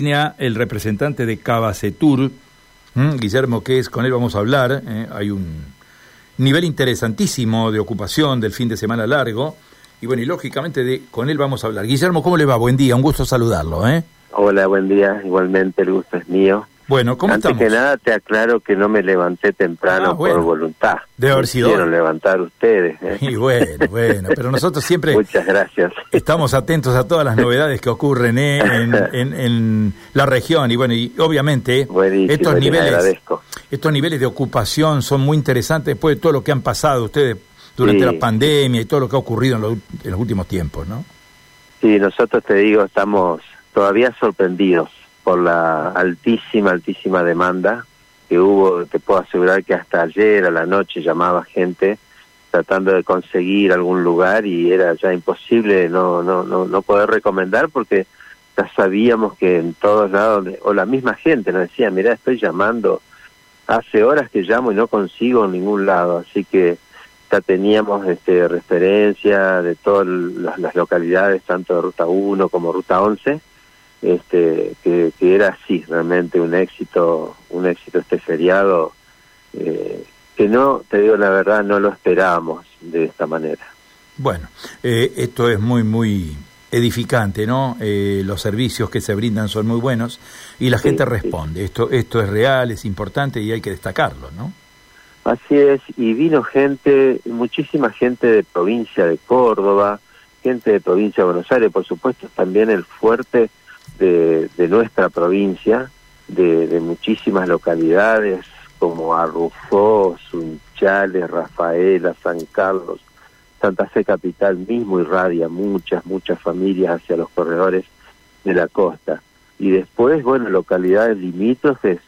el representante de Cabacetur, Guillermo, es, con él vamos a hablar, ¿eh? hay un nivel interesantísimo de ocupación del fin de semana largo, y bueno, y lógicamente de, con él vamos a hablar. Guillermo, ¿cómo le va? Buen día, un gusto saludarlo. ¿eh? Hola, buen día, igualmente el gusto es mío. Bueno, ¿cómo Antes estamos? que nada te aclaro que no me levanté temprano Ah, bueno. por voluntad. Debe haber sido hoy. levantar ustedes. ¿eh? Y bueno, bueno, pero nosotros siempre Muchas gracias. estamos atentos a todas las novedades que ocurren ¿eh? en, en- en la región y bueno, y obviamente Buenísimo, estos les niveles, estos niveles de ocupación son muy interesantes después de todo lo que han pasado ustedes durante Sí. la pandemia y todo lo que ha ocurrido en los, en los últimos tiempos, ¿no? Sí, nosotros te digo, estamos todavía sorprendidos por la altísima, altísima demanda que hubo. Te puedo asegurar que hasta ayer a la noche llamaba gente tratando de conseguir algún lugar y era ya imposible no no no, no poder recomendar porque ya sabíamos que en todos lados, o la misma gente nos decía, mira, estoy llamando, hace horas que llamo y no consigo en ningún lado, así que ya teníamos este, referencia de todas las, localidades, tanto de Ruta 1 como Ruta 11, este, que, que era así, realmente un éxito, un éxito este feriado, eh, que no, te digo la verdad, no lo esperábamos de esta manera. Bueno, eh, esto es muy, muy edificante, ¿no? Eh, los servicios que se brindan son muy buenos y la Sí, gente sí. responde. Esto, esto es real, es importante y hay que destacarlo, ¿no? Así es, y vino gente, muchísima gente de provincia de Córdoba, gente de provincia de Buenos Aires, por supuesto también el fuerte de, de nuestra provincia, de, de muchísimas localidades como Arrufó, Sunchales, Rafaela, San Carlos, Santa Fe Capital mismo irradia muchas, muchas familias hacia los corredores de la costa. Y después, bueno, localidades limítrofes,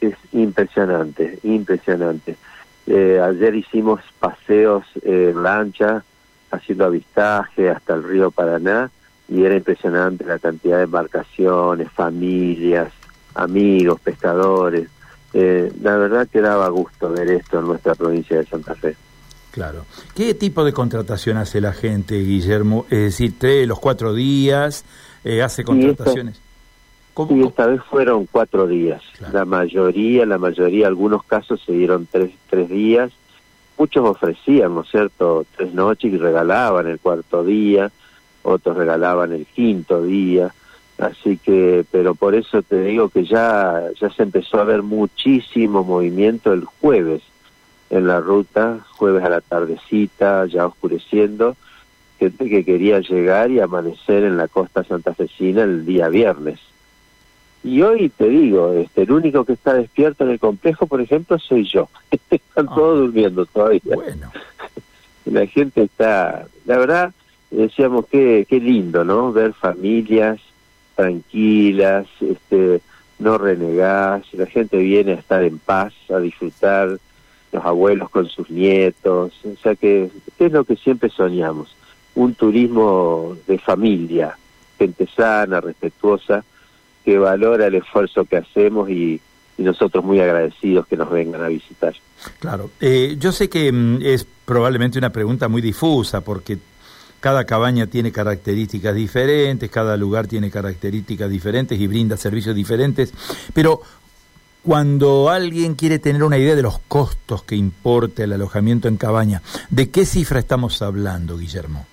es impresionante, impresionante. Eh, ayer hicimos paseos en lancha, haciendo avistaje hasta el río Paraná, y era impresionante la cantidad de embarcaciones, familias, amigos, pescadores. Eh, la verdad que daba gusto ver esto en nuestra provincia de Santa Fe. Claro. ¿Qué tipo de contratación hace la gente, Guillermo? Es decir, tres, los cuatro días, eh, hace contrataciones. ¿Cómo- Y cómo? esta vez fueron cuatro días. Claro. La mayoría, la mayoría, algunos casos se dieron tres, tres días. Muchos ofrecían, ¿no es cierto?, tres noches y regalaban el cuarto día, otros regalaban el quinto día. Así que, pero por eso te digo que ya, ya se empezó a ver muchísimo movimiento el jueves en la ruta, jueves a la tardecita, ya oscureciendo, gente que quería llegar y amanecer en la costa santafesina el día viernes. Y hoy te digo, este, el único que está despierto en el complejo, por ejemplo, soy yo. Están Ah. todos durmiendo todavía. Bueno, La gente está, la verdad, decíamos que qué lindo, ¿no? Ver familias tranquilas, este, no renegadas, la gente viene a estar en paz, a disfrutar, los abuelos con sus nietos, o sea que ¿qué es lo que siempre soñamos, un turismo de familia, gente sana, respetuosa, que valora el esfuerzo que hacemos y, y nosotros muy agradecidos que nos vengan a visitar. claro. Eh, yo sé que mm, es probablemente una pregunta muy difusa porque cada cabaña tiene características diferentes, cada lugar tiene características diferentes y brinda servicios diferentes, pero cuando alguien quiere tener una idea de los costos que importa el alojamiento en cabaña, ¿de qué cifra estamos hablando, Guillermo?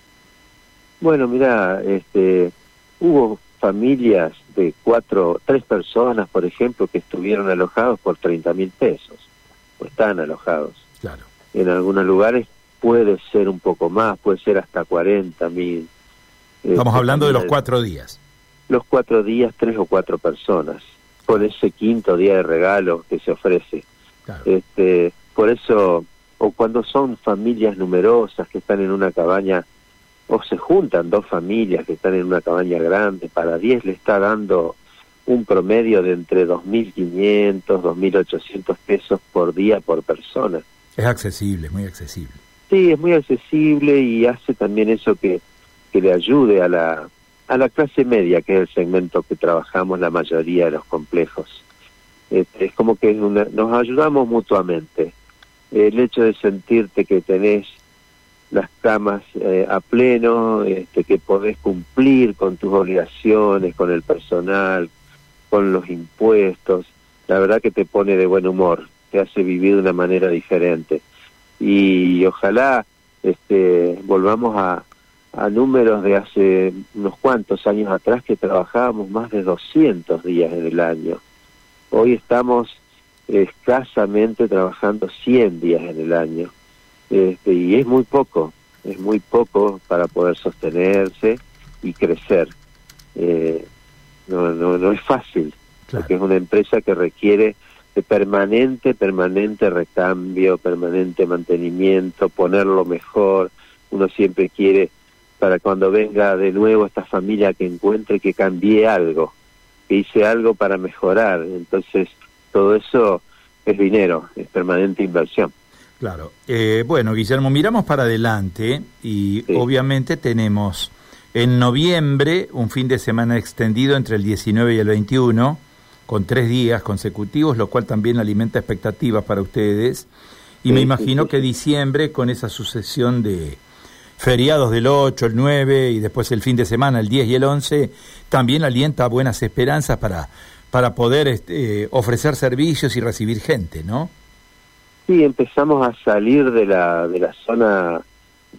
Bueno, mira, este, hubo familias de cuatro, tres personas, por ejemplo, que estuvieron alojados por 30 mil pesos, o están alojados. Claro. En algunos lugares puede ser un poco más, puede ser hasta 40 mil. Estamos Este, hablando de los cuatro días. Los cuatro días, tres o cuatro personas, por ese quinto día de regalo que se ofrece. Claro. Este, por eso, o cuando son familias numerosas que están en una cabaña, o se juntan dos familias que están en una cabaña grande, para 10 le está dando un promedio de entre 2.500, 2.800 pesos por día por persona. Es accesible, muy accesible. Sí, es muy accesible y hace también eso que, que le ayude a la, a la clase media, que es el segmento que trabajamos la mayoría de los complejos. Este, es como que una- nos ayudamos mutuamente. El hecho de sentirte que tenés las camas eh, a pleno, este, que podés cumplir con tus obligaciones, con el personal, con los impuestos, la verdad que te pone de buen humor, te hace vivir de una manera diferente. Y ojalá este, volvamos a, a números de hace unos cuantos años atrás que trabajábamos más de 200 días en el año. Hoy estamos escasamente trabajando 100 días en el año. Este, y es muy poco, es muy poco para poder sostenerse y crecer. Eh, no, no, no es fácil, porque es una empresa que requiere de permanente, permanente recambio, permanente mantenimiento, ponerlo mejor. Uno siempre quiere para cuando venga de nuevo esta familia que encuentre que cambié algo, que hice algo para mejorar. Entonces, todo eso es dinero, es permanente inversión. Claro. Eh, bueno, Guillermo, miramos para adelante y obviamente tenemos en noviembre un fin de semana extendido entre el 19 y el 21, con tres días consecutivos, lo cual también alimenta expectativas para ustedes. Y me imagino que diciembre, con esa sucesión de feriados del 8, el 9 y después el fin de semana, el 10 y el 11, también alienta buenas esperanzas para, para poder este, ofrecer servicios y recibir gente, ¿no? Sí, empezamos a salir de la, de la zona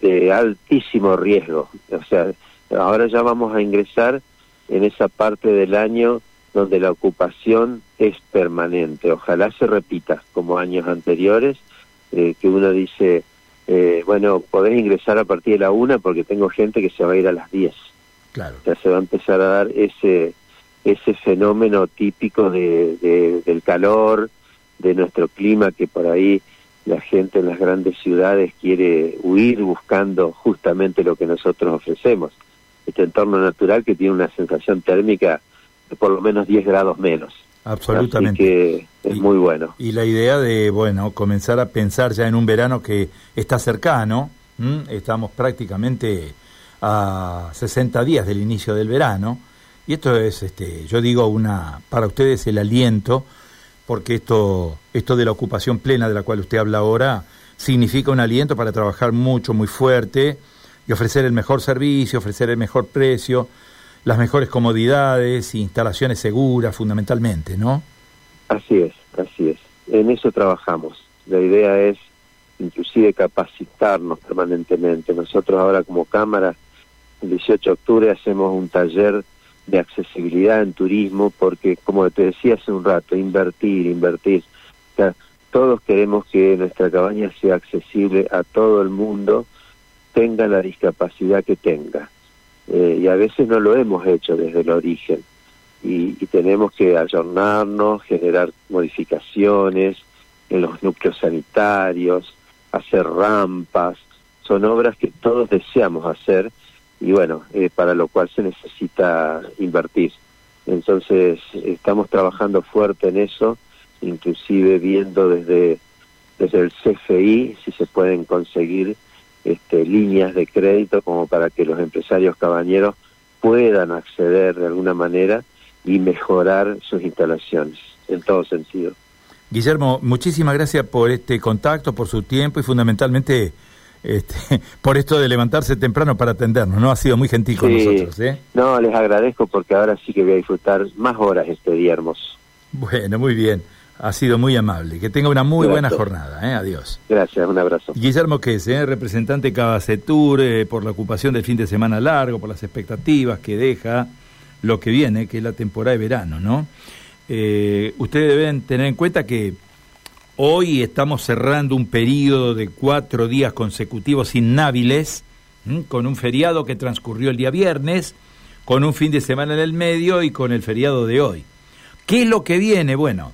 de altísimo riesgo. O sea, ahora ya vamos a ingresar en esa parte del año donde la ocupación es permanente. Ojalá se repita como años anteriores, eh, que uno dice, eh, bueno, podés ingresar a partir de la una porque tengo gente que se va a ir a las diez. Claro. Ya se va a empezar a dar ese ese fenómeno típico de, del calor, de nuestro clima, que por ahí la gente en las grandes ciudades quiere huir buscando justamente lo que nosotros ofrecemos. Este entorno natural que tiene una sensación térmica por lo menos 10 grados menos. Absolutamente. que es muy bueno. Y la idea de, bueno, comenzar a pensar ya en un verano que está cercano, estamos prácticamente a 60 días del inicio del verano, y esto es, este, yo digo, una para ustedes el aliento, porque esto, esto de la ocupación plena de la cual usted habla ahora significa un aliento para trabajar mucho, muy fuerte y ofrecer el mejor servicio, ofrecer el mejor precio, las mejores comodidades, instalaciones seguras fundamentalmente, ¿no? Así es, así es. En eso trabajamos. La idea es inclusive capacitarnos permanentemente. Nosotros ahora como Cámara, el 18 de octubre hacemos un taller de accesibilidad en turismo porque, como te decía hace un rato, invertir, invertir. O sea, todos queremos que nuestra cabaña sea accesible a todo el mundo, tenga la discapacidad que tenga. Eh, y a veces no lo hemos hecho desde el origen. Y, tenemos que ayornarnos, generar modificaciones en los núcleos sanitarios, hacer rampas. Son obras que todos deseamos hacer y bueno, eh, para lo cual se necesita invertir. Entonces estamos trabajando fuerte en eso, inclusive viendo desde, desde el CFI si se pueden conseguir este, líneas de crédito como para que los empresarios cabañeros puedan acceder de alguna manera y mejorar sus instalaciones en todo sentido. Guillermo, muchísimas gracias por este contacto, por su tiempo y fundamentalmente este, por esto de levantarse temprano para atendernos, ¿no? Ha sido muy gentil con nosotros, ¿eh? No, les agradezco porque ahora sí que voy a disfrutar más horas este día hermoso. Bueno, muy bien ha sido muy amable. Que tenga una muy buena jornada. ¿eh? Adiós. Gracias, un abrazo. Guillermo Quez, ¿eh? representante Cabacetur, eh, por la ocupación del fin de semana largo, por las expectativas que deja lo que viene, que es la temporada de verano, ¿no? Eh, ustedes deben tener en cuenta que hoy estamos cerrando un periodo de cuatro días consecutivos inhábiles, con un feriado que transcurrió el día viernes, con un fin de semana en el medio y con el feriado de hoy. ¿Qué es lo que viene? Bueno,